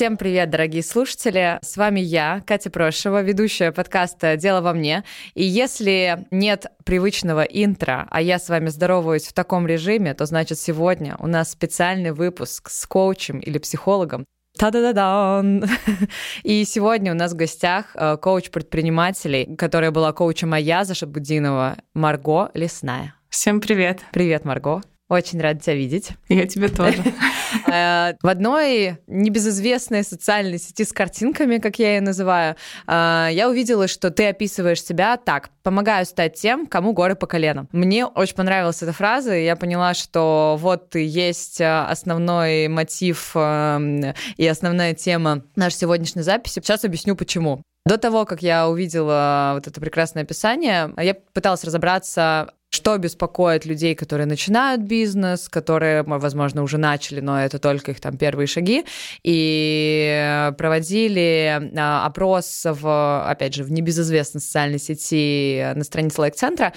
Всем привет, дорогие слушатели! С вами я, Катя Прошева, ведущая подкаста «Дело во мне». И если нет привычного интро, а я с вами здороваюсь в таком режиме, то значит сегодня у нас специальный выпуск с коучем или психологом, Та-да-да-да! И сегодня у нас в гостях э, коуч предпринимателей, которая была коучем Аяза Шабудинова, Марго Лесная. Всем привет. Привет, Марго. Очень рада тебя видеть. Я тебе тоже. Э, в одной небезызвестной социальной сети с картинками, как я ее называю, э, я увидела, что ты описываешь себя так. Помогаю стать тем, кому горы по коленам. Мне очень понравилась эта фраза, и я поняла, что вот есть э, основной мотив и основная тема нашей сегодняшней записи. Сейчас объясню, почему. До того, как я увидела вот это прекрасное описание, я пыталась разобраться, что беспокоит людей, которые начинают бизнес, которые, возможно, уже начали, но это только их там первые шаги, и проводили а, опрос в, опять же, в небезызвестной социальной сети на странице лайк-центра,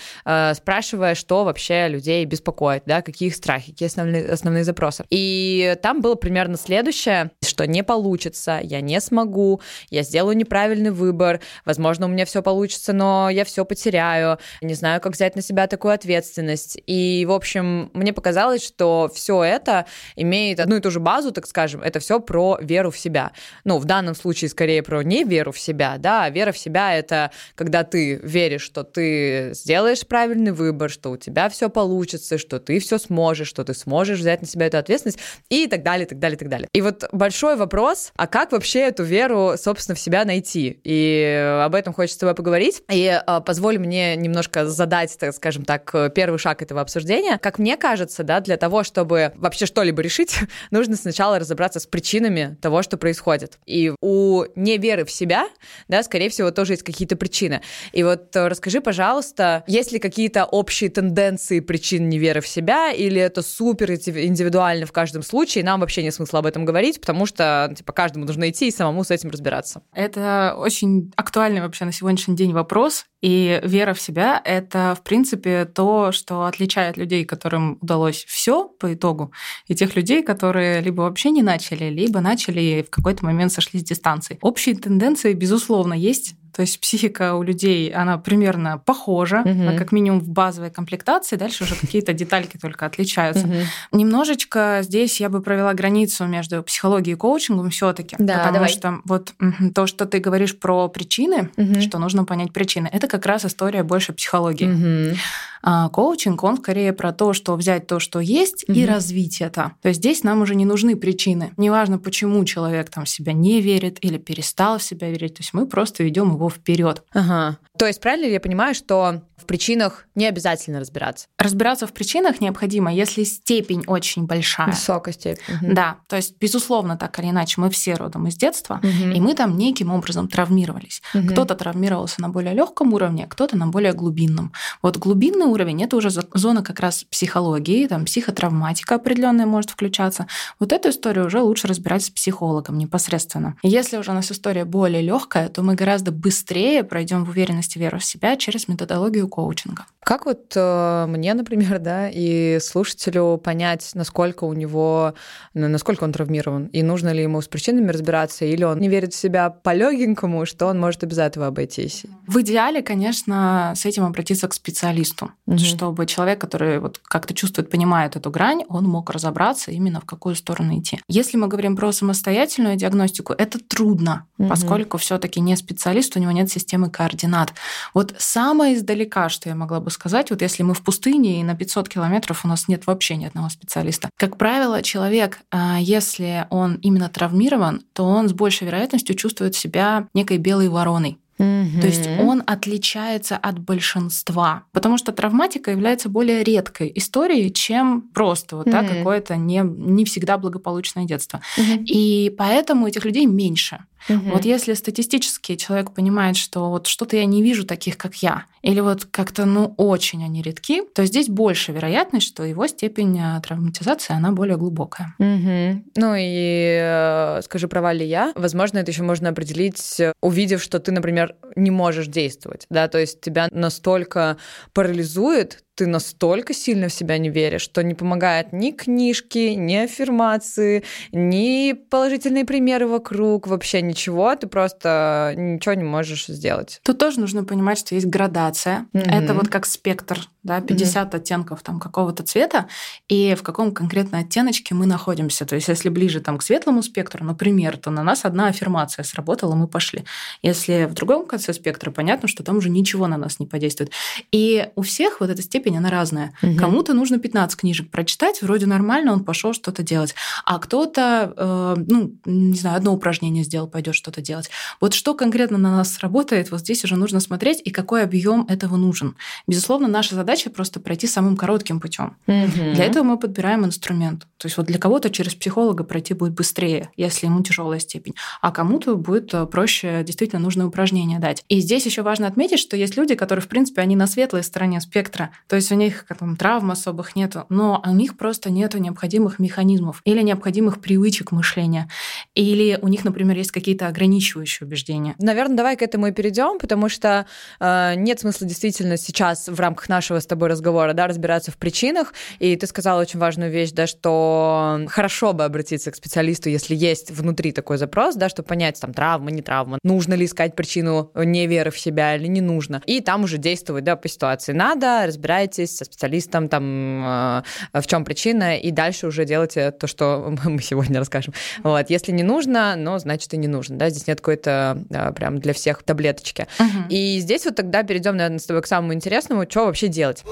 спрашивая, что вообще людей беспокоит, да, какие их страхи, какие основные, основные запросы. И там было примерно следующее, что не получится, я не смогу, я сделаю неправильный выбор, возможно, у меня все получится, но я все потеряю, не знаю, как взять на себя такую ответственность. И, в общем, мне показалось, что все это имеет одну и ту же базу, так скажем, это все про веру в себя. Ну, в данном случае скорее про не веру в себя, да, а вера в себя это когда ты веришь, что ты сделаешь правильный выбор, что у тебя все получится, что ты все сможешь, что ты сможешь взять на себя эту ответственность и так далее, так далее, так далее. И вот большой вопрос, а как вообще эту веру, собственно, в себя найти? И об этом хочется с тобой поговорить. И э, позволь мне немножко задать, так скажем так, э, первый шаг этого обсуждения. Как мне кажется, да, для того, чтобы вообще что-либо решить, нужно сначала разобраться с причинами того, что происходит. И у неверы в себя, да, скорее всего, тоже есть какие-то причины. И вот э, расскажи, пожалуйста, есть ли какие-то общие тенденции причин неверы в себя, или это супер индивидуально в каждом случае, нам вообще нет смысла об этом говорить, потому что, типа, каждому нужно идти и самому с этим разбираться. Это очень актуальный вообще на сегодняшний день вопрос, и вера в себя — это, в принципе, то, что отличает людей, которым удалось все по итогу, и тех людей, которые либо вообще не начали, либо начали и в какой-то момент сошли с дистанции. Общие тенденции, безусловно, есть то есть психика у людей, она примерно похожа, угу. как минимум в базовой комплектации. Дальше уже какие-то детальки только отличаются. Угу. Немножечко здесь я бы провела границу между психологией и коучингом все-таки. Да, потому давай. что вот то, что ты говоришь про причины, угу. что нужно понять причины, это как раз история больше психологии. Угу. А коучинг, он скорее про то, что взять то, что есть, угу. и развить это. То есть здесь нам уже не нужны причины. Неважно, почему человек там в себя не верит или перестал в себя верить. То есть мы просто ведем его вперед. Ага. То есть правильно я понимаю, что в причинах не обязательно разбираться. Разбираться в причинах необходимо, если степень очень большая. Высокая степень. Угу. Да, то есть, безусловно, так или иначе, мы все родом из детства, угу. и мы там неким образом травмировались. Угу. Кто-то травмировался на более легком уровне, а кто-то на более глубинном. Вот глубинный уровень это уже зона как раз психологии, там психотравматика определенная может включаться. Вот эту историю уже лучше разбирать с психологом непосредственно. Если уже у нас история более легкая, то мы гораздо быстрее пройдем в уверенности веру в себя через методологию коучинга. Как вот э, мне, например, да, и слушателю понять, насколько у него, насколько он травмирован, и нужно ли ему с причинами разбираться, или он не верит в себя по-легенькому, что он может и без этого обойтись? В идеале, конечно, с этим обратиться к специалисту, угу. чтобы человек, который вот как-то чувствует, понимает эту грань, он мог разобраться именно в какую сторону идти. Если мы говорим про самостоятельную диагностику, это трудно, угу. поскольку все-таки не специалист, у него нет системы координат. Вот самое издалека, что я могла бы сказать, вот если мы в пустыне и на 500 километров у нас нет вообще ни одного специалиста. Как правило, человек, а, если он именно травмирован, то он с большей вероятностью чувствует себя некой белой вороной. Mm-hmm. То есть он отличается от большинства, потому что травматика является более редкой историей, чем просто вот mm-hmm. да, какое-то не, не всегда благополучное детство. Mm-hmm. И поэтому этих людей меньше. Угу. Вот если статистически человек понимает, что вот что-то я не вижу таких, как я, или вот как-то, ну, очень они редки, то здесь больше вероятность, что его степень э, травматизации, она более глубокая. Угу. Ну и э, скажи, права ли я? Возможно, это еще можно определить, увидев, что ты, например, не можешь действовать, да, то есть тебя настолько парализует ты настолько сильно в себя не веришь, что не помогает ни книжки, ни аффирмации, ни положительные примеры вокруг, вообще ничего, ты просто ничего не можешь сделать. Тут тоже нужно понимать, что есть градация. Mm-hmm. Это вот как спектр, да, 50 mm-hmm. оттенков там какого-то цвета, и в каком конкретно оттеночке мы находимся. То есть если ближе там к светлому спектру, например, то на нас одна аффирмация сработала, мы пошли. Если в другом конце спектра, понятно, что там уже ничего на нас не подействует. И у всех вот эта степень она разная. Угу. Кому-то нужно 15 книжек прочитать, вроде нормально, он пошел что-то делать. А кто-то, э, ну, не знаю, одно упражнение сделал, пойдет что-то делать. Вот что конкретно на нас работает, вот здесь уже нужно смотреть, и какой объем этого нужен. Безусловно, наша задача просто пройти самым коротким путем. Угу. Для этого мы подбираем инструмент. То есть вот для кого-то через психолога пройти будет быстрее, если ему тяжелая степень, а кому-то будет э, проще действительно нужное упражнение дать. И здесь еще важно отметить, что есть люди, которые, в принципе, они на светлой стороне спектра, то есть у них там, травм особых нету, но у них просто нету необходимых механизмов или необходимых привычек мышления. Или у них, например, есть какие-то ограничивающие убеждения. Наверное, давай к этому и перейдем, потому что э, нет смысла действительно сейчас в рамках нашего с тобой разговора да, разбираться в причинах. И ты сказала очень важную вещь, да, что хорошо бы обратиться к специалисту, если есть внутри такой запрос, да, чтобы понять, там, травма, не травма, нужно ли искать причину неверы в себя или не нужно. И там уже действовать, да, по ситуации. Надо, разбирать разбираетесь со специалистом, там, э, в чем причина, и дальше уже делайте то, что мы сегодня расскажем. Вот. Если не нужно, ну, значит, и не нужно. Да? Здесь нет какой-то э, прям для всех таблеточки. Угу. И здесь вот тогда перейдем, наверное, с тобой к самому интересному, что вообще делать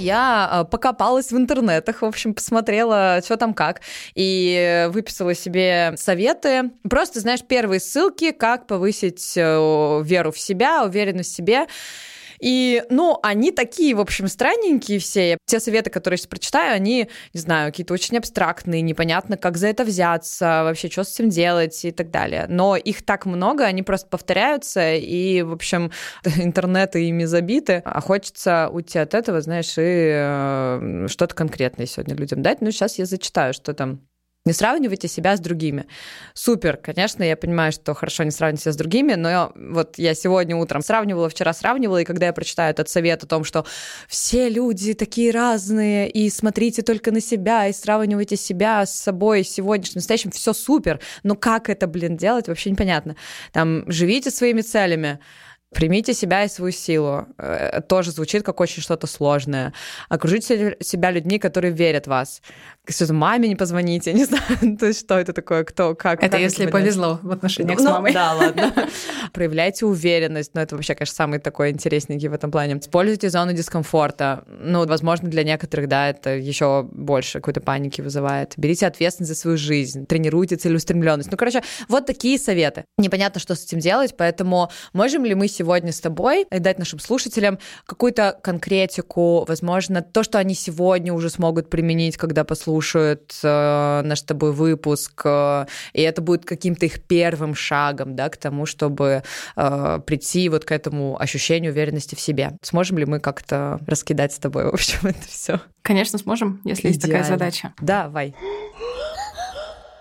я э, покопалась в интернетах, в общем, посмотрела, что там как, и выписала себе советы. Просто, знаешь, первые ссылки, как повысить веру в себя, уверенность в себе. И, ну, они такие, в общем, странненькие все. Те советы, которые я сейчас прочитаю, они, не знаю, какие-то очень абстрактные, непонятно, как за это взяться, вообще, что с этим делать и так далее. Но их так много, они просто повторяются, и, в общем, интернет ими забиты, а хочется уйти от этого, знаешь, и э, что-то конкретное сегодня людям дать. Ну, сейчас я зачитаю, что там не сравнивайте себя с другими. Супер, конечно, я понимаю, что хорошо не сравнивать себя с другими, но вот я сегодня утром сравнивала, вчера сравнивала, и когда я прочитаю этот совет о том, что все люди такие разные, и смотрите только на себя, и сравнивайте себя с собой сегодняшним, настоящим, все супер, но как это, блин, делать, вообще непонятно. Там, живите своими целями, Примите себя и свою силу. Э, тоже звучит как очень что-то сложное. Окружите себя людьми, которые верят в вас. Что-то маме не позвоните, не знаю, то есть что это такое, кто, как. Это как если повезло в отношениях ну, с мамой. Да, ладно. Проявляйте уверенность, но это вообще, конечно, самый такой интересненький в этом плане. Используйте зону дискомфорта. Ну, возможно, для некоторых, да, это еще больше какой-то паники вызывает. Берите ответственность за свою жизнь, тренируйте целеустремленность. Ну, короче, вот такие советы. Непонятно, что с этим делать, поэтому можем ли мы сегодня с тобой дать нашим слушателям какую-то конкретику, возможно, то, что они сегодня уже смогут применить, когда послушают э, наш с тобой выпуск, э, и это будет каким-то их первым шагом, да, к тому, чтобы э, прийти вот к этому ощущению уверенности в себе. Сможем ли мы как-то раскидать с тобой, в общем, это все? Конечно, сможем, если Идеально. есть такая задача. Давай.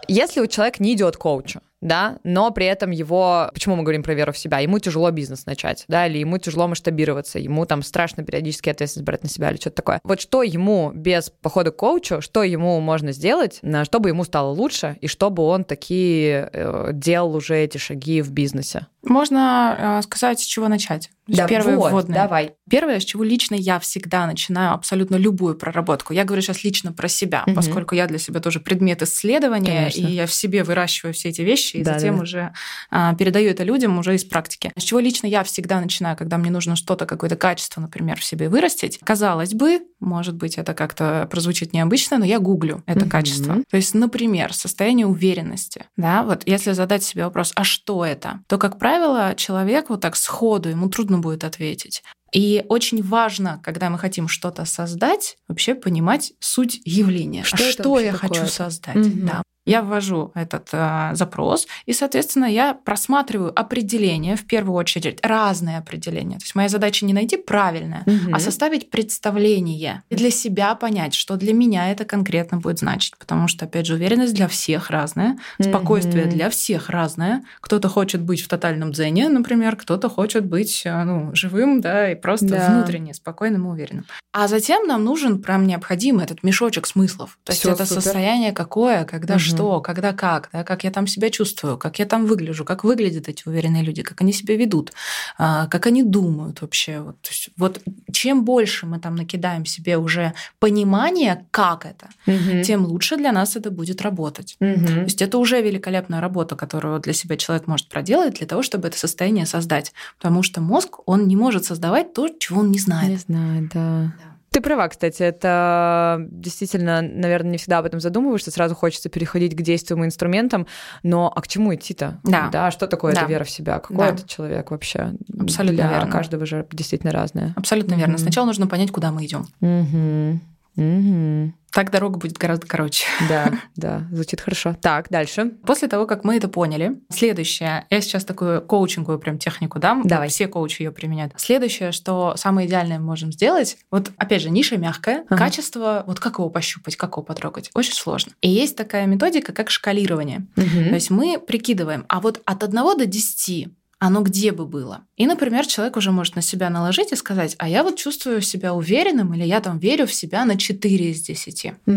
Если у человека не идет коучу, да, но при этом его, почему мы говорим про веру в себя, ему тяжело бизнес начать, да, или ему тяжело масштабироваться, ему там страшно периодически ответственность брать на себя или что-то такое. Вот что ему без похода к коучу, что ему можно сделать, чтобы ему стало лучше, и чтобы он такие э, делал уже эти шаги в бизнесе? Можно э, сказать, с чего начать. Да, Первое вот, вводное. Давай. Первое, с чего лично я всегда начинаю абсолютно любую проработку. Я говорю сейчас лично про себя, угу. поскольку я для себя тоже предмет исследования, Конечно. и я в себе выращиваю все эти вещи, и да, затем да. уже а, передаю это людям уже из практики. С чего лично я всегда начинаю, когда мне нужно что-то, какое-то качество, например, в себе вырастить. Казалось бы, может быть, это как-то прозвучит необычно, но я гуглю это угу. качество. То есть, например, состояние уверенности. Да, вот если задать себе вопрос, а что это? То, как правило, человек вот так сходу, ему трудно будет ответить. И очень важно, когда мы хотим что-то создать, вообще понимать суть явления. Что, а что я такое? хочу создать? Угу. Да. Я ввожу этот э, запрос, и, соответственно, я просматриваю определения, в первую очередь, разные определения. То есть моя задача не найти правильное, угу. а составить представление и для себя понять, что для меня это конкретно будет значить. Потому что, опять же, уверенность для всех разная, спокойствие угу. для всех разное. Кто-то хочет быть в тотальном дзене, например, кто-то хочет быть э, ну, живым, да, и просто да. внутренне спокойным и уверенным. А затем нам нужен прям необходимый этот мешочек смыслов. То есть Всё это супер. состояние какое, когда угу. что, когда как, да, как я там себя чувствую, как я там выгляжу, как выглядят эти уверенные люди, как они себя ведут, а, как они думают вообще. Вот, есть, вот чем больше мы там накидаем себе уже понимание, как это, угу. тем лучше для нас это будет работать. Угу. То есть это уже великолепная работа, которую для себя человек может проделать для того, чтобы это состояние создать. Потому что мозг, он не может создавать то, чего он не знает. Не знает, да. да. Ты права, кстати, это действительно, наверное, не всегда об этом задумываешься, сразу хочется переходить к действиям и инструментам, но а к чему идти-то? Да. да что такое да. эта вера в себя? Какой да. этот человек вообще? Абсолютно Для верно. каждого же действительно разное. Абсолютно mm-hmm. верно. Сначала нужно понять, куда мы идем. Mm-hmm. Mm-hmm. Так дорога будет гораздо короче. Да, да, звучит хорошо. Так, дальше. После того, как мы это поняли, следующее, я сейчас такую коучинговую прям технику дам, Давай. все коучи ее применяют. Следующее, что самое идеальное мы можем сделать, вот опять же, ниша мягкая, ага. качество, вот как его пощупать, как его потрогать, очень сложно. И есть такая методика, как шкалирование. Угу. То есть мы прикидываем, а вот от 1 до 10 оно где бы было. И, например, человек уже может на себя наложить и сказать, а я вот чувствую себя уверенным, или я там верю в себя на 4 из 10. Угу.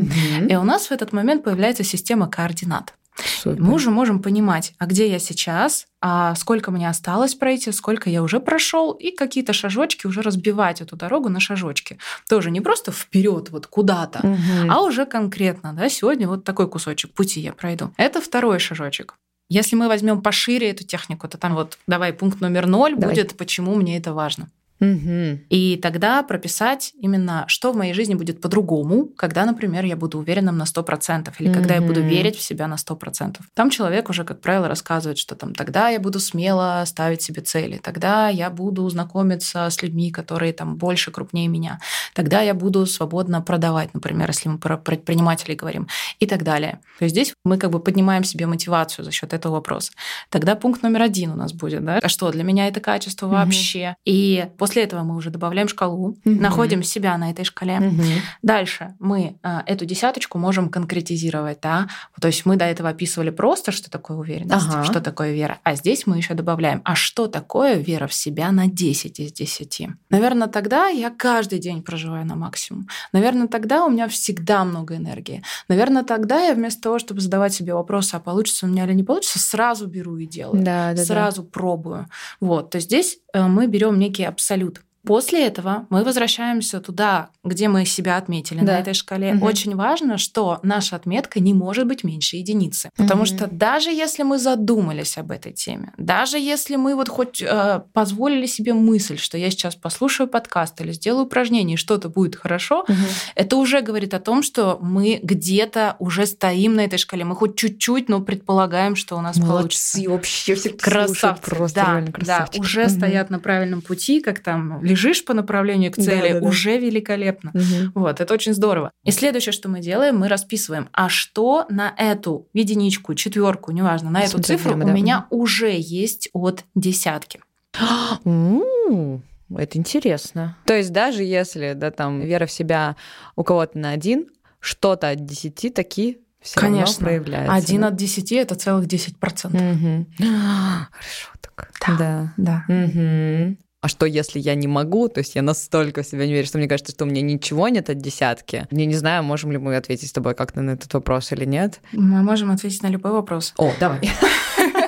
И у нас в этот момент появляется система координат. Супер. Мы уже можем понимать, а где я сейчас, а сколько мне осталось пройти, сколько я уже прошел, и какие-то шажочки уже разбивать эту дорогу на шажочки. Тоже не просто вперед вот куда-то, угу. а уже конкретно, да, сегодня вот такой кусочек пути я пройду. Это второй шажочек. Если мы возьмем пошире эту технику, то там вот давай пункт номер ноль давай. будет, почему мне это важно. Угу. И тогда прописать именно, что в моей жизни будет по-другому, когда, например, я буду уверенным на 100%, или угу. когда я буду верить в себя на 100%. Там человек уже, как правило, рассказывает, что там тогда я буду смело ставить себе цели, тогда я буду знакомиться с людьми, которые там больше, крупнее меня, тогда я буду свободно продавать, например, если мы про предпринимателей говорим, и так далее. То есть здесь мы как бы поднимаем себе мотивацию за счет этого вопроса. Тогда пункт номер один у нас будет, да, а что для меня это качество угу. вообще? И после После этого мы уже добавляем шкалу, угу. находим себя на этой шкале. Угу. Дальше мы э, эту десяточку можем конкретизировать, да. То есть мы до этого описывали просто, что такое уверенность, ага. что такое вера. А здесь мы еще добавляем, а что такое вера в себя на 10 из 10. Наверное, тогда я каждый день проживаю на максимум. Наверное, тогда у меня всегда много энергии. Наверное, тогда я вместо того, чтобы задавать себе вопросы, а получится у меня или не получится, сразу беру и делаю. Да, да, сразу да. пробую. Вот. То есть здесь э, мы берем некий абсолют абсолют. После этого мы возвращаемся туда, где мы себя отметили да. на этой шкале. Угу. Очень важно, что наша отметка не может быть меньше единицы. Потому угу. что даже если мы задумались об этой теме, даже если мы вот хоть э, позволили себе мысль, что я сейчас послушаю подкаст или сделаю упражнение, и что-то будет хорошо, угу. это уже говорит о том, что мы где-то уже стоим на этой шкале. Мы хоть чуть-чуть, но предполагаем, что у нас Молодцы, получится. вообще все красавцы. Просто да, да, уже угу. стоят на правильном пути, как там лежишь по направлению к цели, да, да, уже да. великолепно. Угу. Вот, это очень здорово. И следующее, что мы делаем, мы расписываем, а что на эту единичку, четверку, неважно, на эту цифру у меня уже есть от десятки. Это интересно. То есть даже если, да, там, вера в себя у кого-то на один, что-то от десяти такие все Конечно. равно проявляется. Один да? от десяти это целых десять процентов. Хорошо так. Да. Да. да. Угу а что, если я не могу? То есть я настолько в себя не верю, что мне кажется, что у меня ничего нет от десятки. Я не знаю, можем ли мы ответить с тобой как-то на этот вопрос или нет. Мы можем ответить на любой вопрос. О, давай.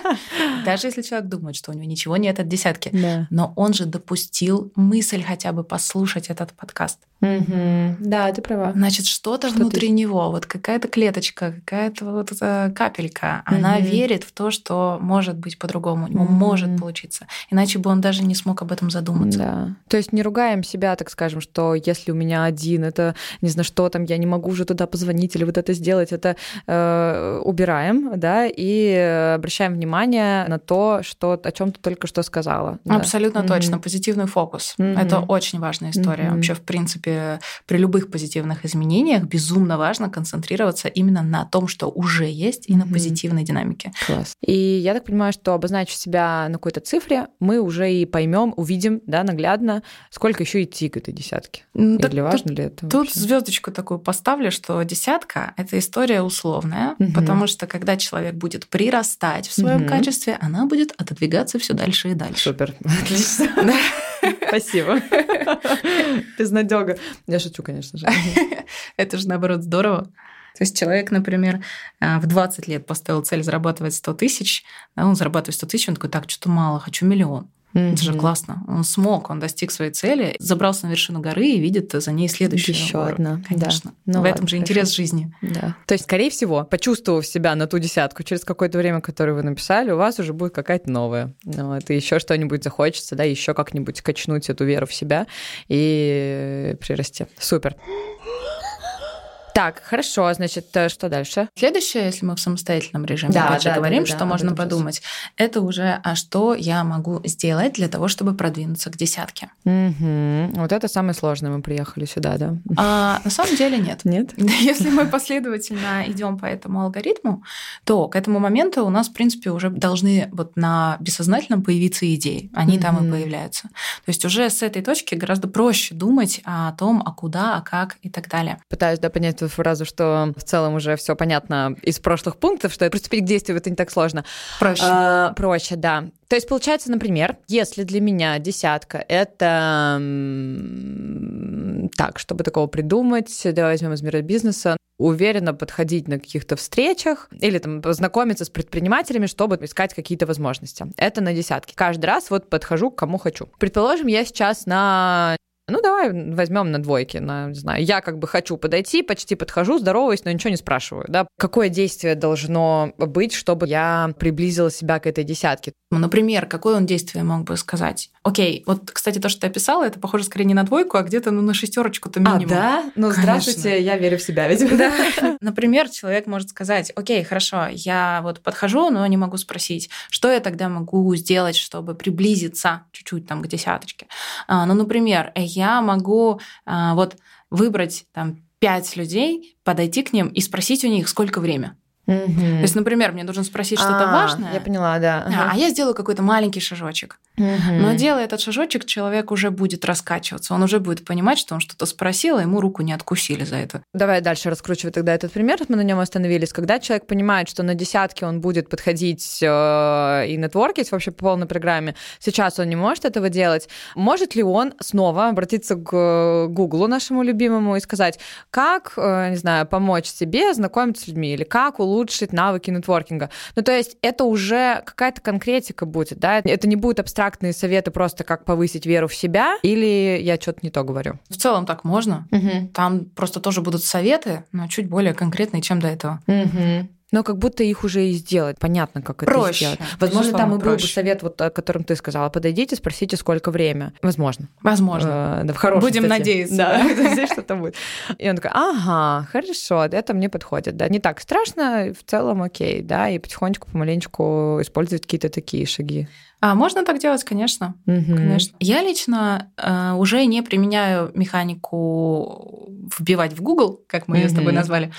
Даже если человек думает, что у него ничего нет от десятки, да. но он же допустил мысль хотя бы послушать этот подкаст. Угу. Да, ты права. Значит, что-то что внутри ты... него, вот какая-то клеточка, какая-то вот эта капелька, угу. она верит в то, что может быть по-другому, угу. может получиться. Иначе бы он даже не смог об этом задуматься. Да. То есть не ругаем себя, так скажем, что если у меня один, это не знаю, что там, я не могу уже туда позвонить или вот это сделать, это э, убираем, да, и обращаем внимание на на то, что, о чем ты только что сказала. Абсолютно да. точно. Mm-hmm. Позитивный фокус. Mm-hmm. Это очень важная история. Mm-hmm. Вообще, в принципе, при любых позитивных изменениях безумно важно концентрироваться именно на том, что уже есть, и mm-hmm. на позитивной динамике. Класс. И я так понимаю, что обозначив себя на какой-то цифре, мы уже и поймем, увидим, да, наглядно, сколько еще идти к этой десятке. Ну, Или важно тут, ли это? Тут звездочку такую поставлю, что десятка это история условная, угу. потому что когда человек будет прирастать в своем качестве, она будет отодвигаться все дальше и дальше. Супер, отлично. Спасибо. Безнадега. Я шучу, конечно же. Это же наоборот здорово. То есть человек, например, э, в 20 лет поставил цель зарабатывать 100 тысяч, он зарабатывает 100 тысяч, он такой, так, что-то мало, хочу миллион. Mm-hmm. Это же классно. Он смог, он достиг своей цели, забрался на вершину горы и видит за ней следующую Еще гору. одна. Конечно. Да. Ну, в ладно, этом же хорошо. интерес жизни. Да. То есть, скорее всего, почувствовав себя на ту десятку, через какое-то время, которое вы написали, у вас уже будет какая-то новая. Вот, и еще что-нибудь захочется, да, еще как-нибудь качнуть эту веру в себя и прирасти. Супер. Так, хорошо, значит, э, что дальше? Следующее, если мы в самостоятельном режиме да, опять да, говорим, да, что да, можно подумать, это уже, а что я могу сделать для того, чтобы продвинуться к десятке? Угу. Вот это самое сложное, мы приехали сюда, да? А, на самом деле нет. Нет? Если мы последовательно идем по этому алгоритму, то к этому моменту у нас, в принципе, уже должны вот на бессознательном появиться идеи. Они угу. там и появляются. То есть уже с этой точки гораздо проще думать о том, а куда, а как и так далее. Пытаюсь да, понять эту фразу, что в целом уже все понятно из прошлых пунктов, что приступить к действию это не так сложно. Проще. А, проще, да. То есть получается, например, если для меня десятка это так, чтобы такого придумать, давай возьмем из мира бизнеса, уверенно подходить на каких-то встречах или там познакомиться с предпринимателями, чтобы искать какие-то возможности. Это на десятки. Каждый раз вот подхожу к кому хочу. Предположим, я сейчас на ну, давай возьмем на двойке, на, не знаю, я как бы хочу подойти, почти подхожу, здороваюсь, но ничего не спрашиваю, да. Какое действие должно быть, чтобы я приблизила себя к этой десятке? Ну, например, какое он действие мог бы сказать? Окей, вот, кстати, то, что ты описала, это похоже скорее не на двойку, а где-то ну, на шестерочку-то а, минимум. А, да? Ну, Конечно. здравствуйте, я верю в себя, видимо. Да. Например, человек может сказать, окей, хорошо, я вот подхожу, но не могу спросить, что я тогда могу сделать, чтобы приблизиться чуть-чуть там к десяточке. А, ну, например, я могу а, вот выбрать там пять людей, подойти к ним и спросить у них, сколько время. Угу. То есть, например, мне нужно спросить что-то а, важное. Я поняла, да. Ага. А я сделаю какой-то маленький шажочек. Угу. Но делая этот шажочек, человек уже будет раскачиваться, он уже будет понимать, что он что-то спросил, а ему руку не откусили за это. Давай дальше раскручивать тогда этот пример, мы на нем остановились. Когда человек понимает, что на десятке он будет подходить э, и нетворкить вообще по полной программе, сейчас он не может этого делать, может ли он снова обратиться к Гуглу нашему любимому и сказать, как, э, не знаю, помочь себе знакомиться с людьми или как улучшить улучшить навыки нетворкинга. Ну, то есть это уже какая-то конкретика будет, да? Это не будут абстрактные советы просто как повысить веру в себя, или я что-то не то говорю? В целом так можно. Угу. Там просто тоже будут советы, но чуть более конкретные, чем до этого. Угу но как будто их уже и сделать. Понятно, как это проще, сделать. Возможно, там и был бы совет, вот, о котором ты сказала. Подойдите, спросите, сколько время. Возможно. Возможно. Э, да, в хорошем, Будем кстати. надеяться. Да, здесь что-то будет. И он такой, ага, хорошо, это мне подходит. Да, не так страшно, в целом окей, да, и потихонечку, помаленечку использовать какие-то такие шаги. А можно так делать, конечно. Угу. конечно. Я лично э, уже не применяю механику вбивать в Google, как мы угу. ее с тобой назвали,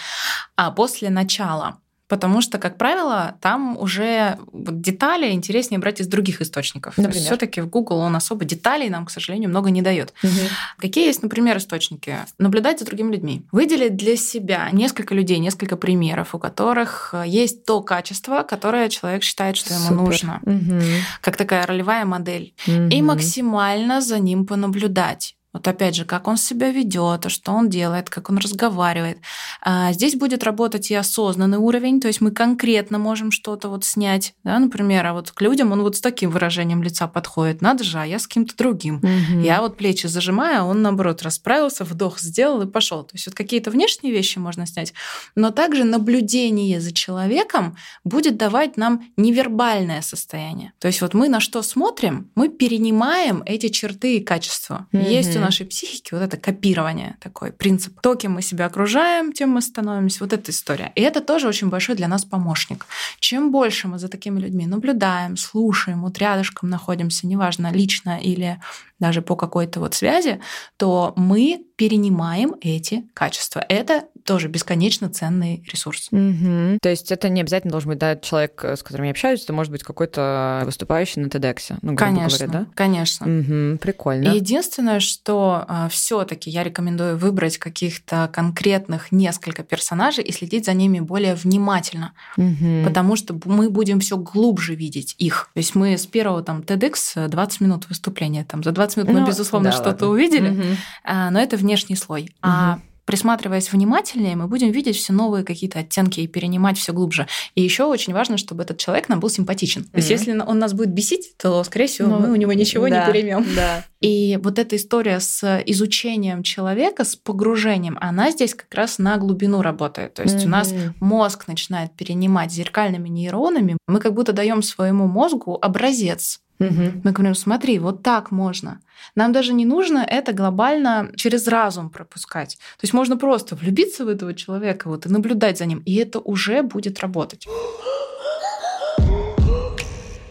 а после начала Потому что, как правило, там уже детали интереснее брать из других источников. Все-таки в Google он особо деталей нам, к сожалению, много не дает. Угу. Какие есть, например, источники? Наблюдать за другими людьми. Выделить для себя несколько людей, несколько примеров, у которых есть то качество, которое человек считает, что ему Супер. нужно. Угу. Как такая ролевая модель. Угу. И максимально за ним понаблюдать. Вот опять же, как он себя ведет, что он делает, как он разговаривает. А здесь будет работать и осознанный уровень, то есть мы конкретно можем что-то вот снять, да, например, а вот к людям он вот с таким выражением лица подходит, надо же, а я с кем-то другим. Угу. Я вот плечи зажимаю, а он наоборот расправился, вдох сделал и пошел. То есть вот какие-то внешние вещи можно снять, но также наблюдение за человеком будет давать нам невербальное состояние. То есть вот мы на что смотрим, мы перенимаем эти черты и качества. Угу. Есть у нашей психики вот это копирование, такой принцип. То, кем мы себя окружаем, тем мы становимся. Вот эта история. И это тоже очень большой для нас помощник. Чем больше мы за такими людьми наблюдаем, слушаем, вот рядышком находимся, неважно, лично или даже по какой-то вот связи, то мы перенимаем эти качества. Это тоже бесконечно ценный ресурс. Угу. То есть это не обязательно должен быть да, человек, с которым я общаюсь, это может быть какой-то выступающий на TEDx. Ну, конечно, говоря, да? конечно. Угу. Прикольно. Единственное, что а, все-таки я рекомендую выбрать каких-то конкретных несколько персонажей и следить за ними более внимательно, угу. потому что мы будем все глубже видеть их. То есть мы с первого там TEDx 20 минут выступления, там за 20 минут мы, ну, безусловно, да, что-то увидели, угу. но это внешний слой. Угу. А присматриваясь внимательнее, мы будем видеть все новые какие-то оттенки и перенимать все глубже. И еще очень важно, чтобы этот человек нам был симпатичен. Mm-hmm. То есть, если он нас будет бесить, то, скорее всего, ну, мы у него ничего да, не переймем. Да. И вот эта история с изучением человека, с погружением, она здесь как раз на глубину работает. То есть mm-hmm. у нас мозг начинает перенимать зеркальными нейронами. Мы как будто даем своему мозгу образец Угу. Мы говорим, смотри, вот так можно. Нам даже не нужно это глобально через разум пропускать. То есть можно просто влюбиться в этого человека вот, и наблюдать за ним, и это уже будет работать.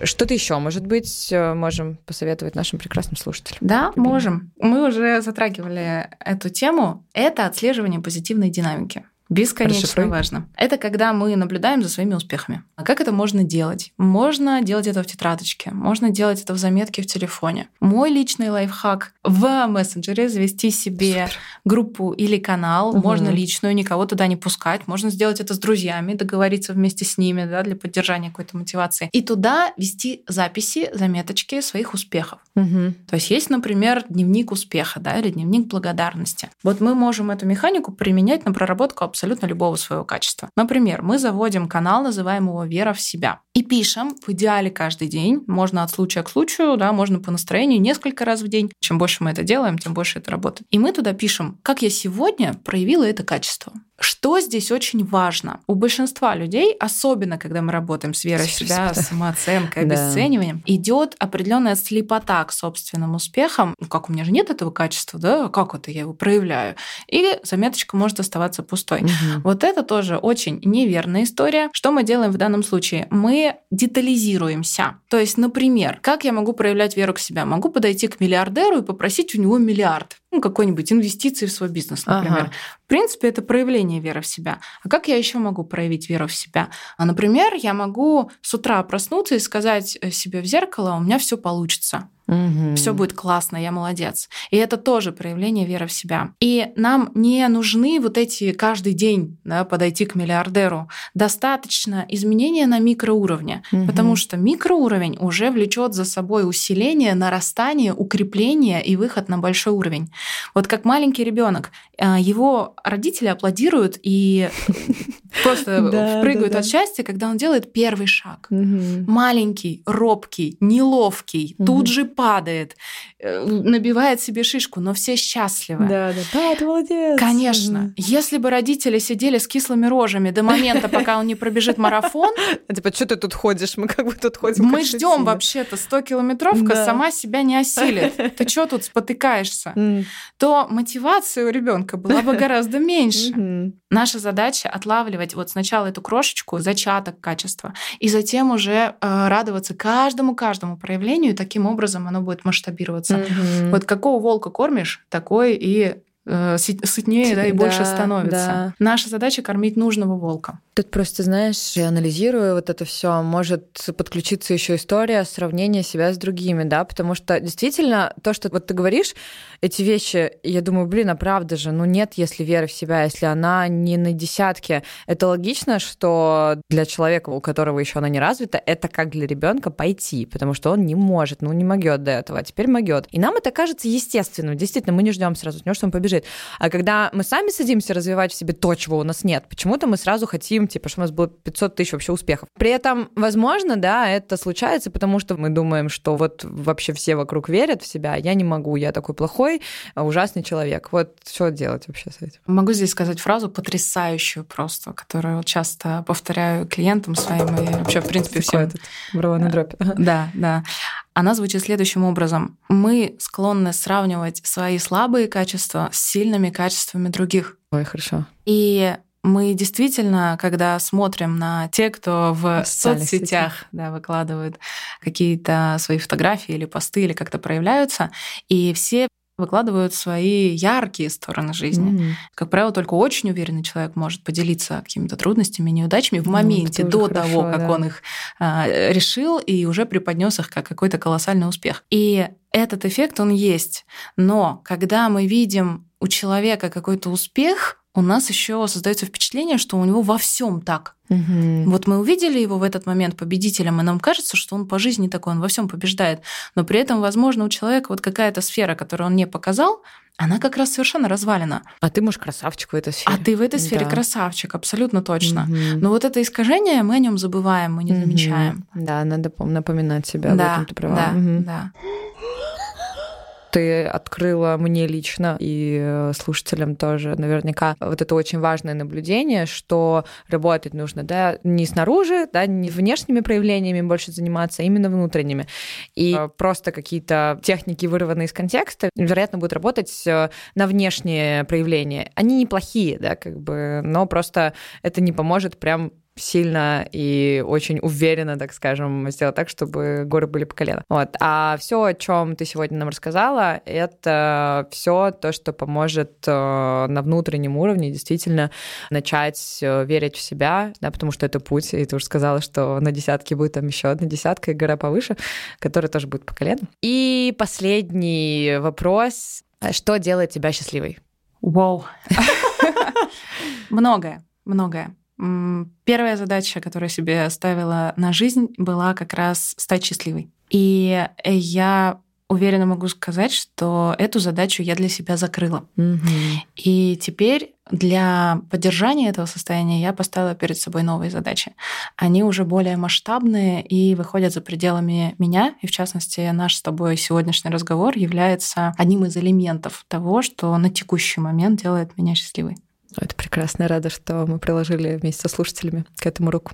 Что-то еще, может быть, э, можем посоветовать нашим прекрасным слушателям? Да, Любимым. можем. Мы уже затрагивали эту тему. Это отслеживание позитивной динамики. Бесконечно Расшифруй. важно. Это когда мы наблюдаем за своими успехами. А как это можно делать? Можно делать это в тетрадочке, можно делать это в заметке в телефоне. Мой личный лайфхак в мессенджере завести себе Супер. группу или канал, угу. можно личную, никого туда не пускать, можно сделать это с друзьями, договориться вместе с ними да, для поддержания какой-то мотивации. И туда вести записи, заметочки своих успехов. Угу. То есть есть, например, дневник успеха да, или дневник благодарности. Вот мы можем эту механику применять на проработку абсолютно любого своего качества. Например, мы заводим канал, называем его «Вера в себя». И пишем в идеале каждый день, можно от случая к случаю, да, можно по настроению несколько раз в день. Чем больше мы это делаем, тем больше это работает. И мы туда пишем, как я сегодня проявила это качество. Что здесь очень важно? У большинства людей, особенно когда мы работаем с верой в себя, самооценкой, обесцениванием, да. идет определенная слепота к собственным успехам. Ну как у меня же нет этого качества, да? Как это я его проявляю? Или заметочка может оставаться пустой. Угу. Вот это тоже очень неверная история. Что мы делаем в данном случае? Мы детализируемся. То есть, например, как я могу проявлять веру к себе? Могу подойти к миллиардеру и попросить у него миллиард ну, какой-нибудь инвестиции в свой бизнес, например. Ага. В принципе, это проявление веры в себя. А как я еще могу проявить веру в себя? А, например, я могу с утра проснуться и сказать э, себе в зеркало, у меня все получится. Угу. Все будет классно, я молодец. И это тоже проявление веры в себя. И нам не нужны вот эти каждый день да, подойти к миллиардеру. Достаточно изменения на микроуровне, угу. потому что микроуровень уже влечет за собой усиление, нарастание, укрепление и выход на большой уровень. Вот как маленький ребенок, э, его родители аплодируют и просто прыгают от счастья, когда он делает первый шаг. Маленький, робкий, неловкий, тут же падает, э, набивает себе шишку, но все счастливы. Да, да, да, ты молодец. Конечно. Если бы родители сидели с кислыми рожами до момента, пока он не пробежит марафон... Типа, что ты тут ходишь? Мы как бы тут ходим. Мы ждем вообще-то 100 километровка, сама себя не осилит. Ты что тут спотыкаешься? То мотивация у ребенка была бы гораздо меньше. Наша задача отлавливать вот сначала эту крошечку, зачаток качества, и затем уже э, радоваться каждому-каждому проявлению, и таким образом оно будет масштабироваться. Угу. Вот какого волка кормишь, такой и э, сытнее да, и да, больше становится. Да. Наша задача кормить нужного волка. Тут просто, знаешь, я анализирую вот это все, может подключиться еще история сравнения себя с другими, да, потому что действительно то, что вот ты говоришь, эти вещи, я думаю, блин, а правда же, ну нет, если веры в себя, если она не на десятке, это логично, что для человека, у которого еще она не развита, это как для ребенка пойти, потому что он не может, ну не могет до этого, а теперь могет. И нам это кажется естественным, действительно, мы не ждем сразу от него, что он побежит. А когда мы сами садимся развивать в себе то, чего у нас нет, почему-то мы сразу хотим хотим, типа, что у нас было 500 тысяч вообще успехов. При этом, возможно, да, это случается, потому что мы думаем, что вот вообще все вокруг верят в себя, а я не могу, я такой плохой, а ужасный человек. Вот что делать вообще с этим? Могу здесь сказать фразу потрясающую просто, которую часто повторяю клиентам своим и вообще, в принципе, всем. Этот браванный дропе. Да, да. она звучит следующим образом. Мы склонны сравнивать свои слабые качества с сильными качествами других. Ой, хорошо. И мы действительно, когда смотрим на те, кто в соцсетях сетях. да, выкладывают какие-то свои фотографии или посты, или как-то проявляются, и все выкладывают свои яркие стороны жизни. Mm-hmm. Как правило, только очень уверенный человек может поделиться какими-то трудностями, неудачами в ну, моменте, ну, до хорошо, того, как да. он их а, решил и уже преподнес их как какой-то колоссальный успех. И этот эффект, он есть. Но когда мы видим у человека какой-то успех, у нас еще создается впечатление, что у него во всем так. Угу. Вот мы увидели его в этот момент победителем, и нам кажется, что он по жизни такой, он во всем побеждает. Но при этом, возможно, у человека вот какая-то сфера, которую он не показал, она как раз совершенно развалена. А ты, может, красавчик в этой сфере. А ты в этой сфере да. красавчик, абсолютно точно. Угу. Но вот это искажение, мы о нем забываем, мы не угу. замечаем. Да, надо напоминать себя да, об этом, ты права. Да, угу. да ты открыла мне лично и э, слушателям тоже наверняка вот это очень важное наблюдение, что работать нужно, да, не снаружи, да, не внешними проявлениями больше заниматься, а именно внутренними. И просто какие-то техники, вырванные из контекста, вероятно, будут работать э, на внешние проявления. Они неплохие, да, как бы, но просто это не поможет прям сильно и очень уверенно, так скажем, сделать так, чтобы горы были по колено. Вот. А все, о чем ты сегодня нам рассказала, это все то, что поможет э, на внутреннем уровне действительно начать э, верить в себя, да, потому что это путь, и ты уже сказала, что на десятке будет там еще одна десятка и гора повыше, которая тоже будет по колено. И последний вопрос. Что делает тебя счастливой? Вау. Многое, многое. Первая задача, которую я себе ставила на жизнь, была как раз стать счастливой. И я уверенно могу сказать, что эту задачу я для себя закрыла. Mm-hmm. И теперь для поддержания этого состояния я поставила перед собой новые задачи. Они уже более масштабные и выходят за пределами меня. И в частности, наш с тобой сегодняшний разговор является одним из элементов того, что на текущий момент делает меня счастливой. Это прекрасно. Рада, что мы приложили вместе со слушателями к этому руку.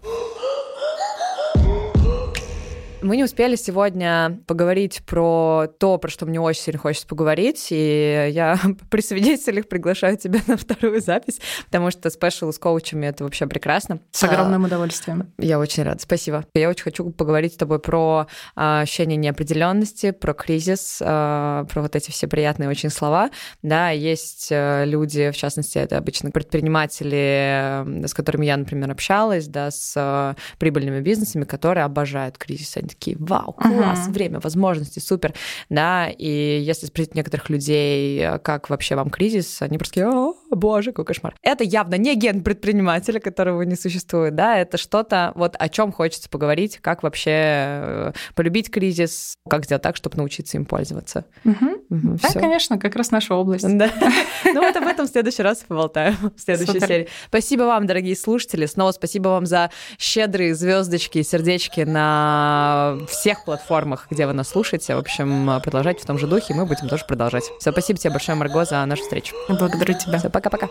Мы не успели сегодня поговорить про то, про что мне очень сильно хочется поговорить, и я при свидетелях приглашаю тебя на вторую запись, потому что спешл с коучами — это вообще прекрасно. С огромным удовольствием. Я очень рада, спасибо. Я очень хочу поговорить с тобой про а, ощущение неопределенности, про кризис, а, про вот эти все приятные очень слова. Да, есть э, люди, в частности, это обычно предприниматели, с которыми я, например, общалась, да, с э, прибыльными бизнесами, которые обожают кризис, они такие, вау, класс, uh-huh. время, возможности, супер, да, и если спросить некоторых людей, как вообще вам кризис, они просто такие, боже, какой кошмар. Это явно не ген предпринимателя, которого не существует, да, это что-то, вот о чем хочется поговорить, как вообще э, полюбить кризис, как сделать так, чтобы научиться им пользоваться. Uh-huh. Угу, да, всё. конечно, как раз наша область. Да. Ну вот об этом в следующий раз поболтаем, в следующей Супер. серии. Спасибо вам, дорогие слушатели. Снова спасибо вам за щедрые звездочки, сердечки на всех платформах, где вы нас слушаете. В общем, продолжайте в том же духе, мы будем тоже продолжать. Все, спасибо тебе большое, Марго, за нашу встречу. Благодарю тебя. Все, пока-пока.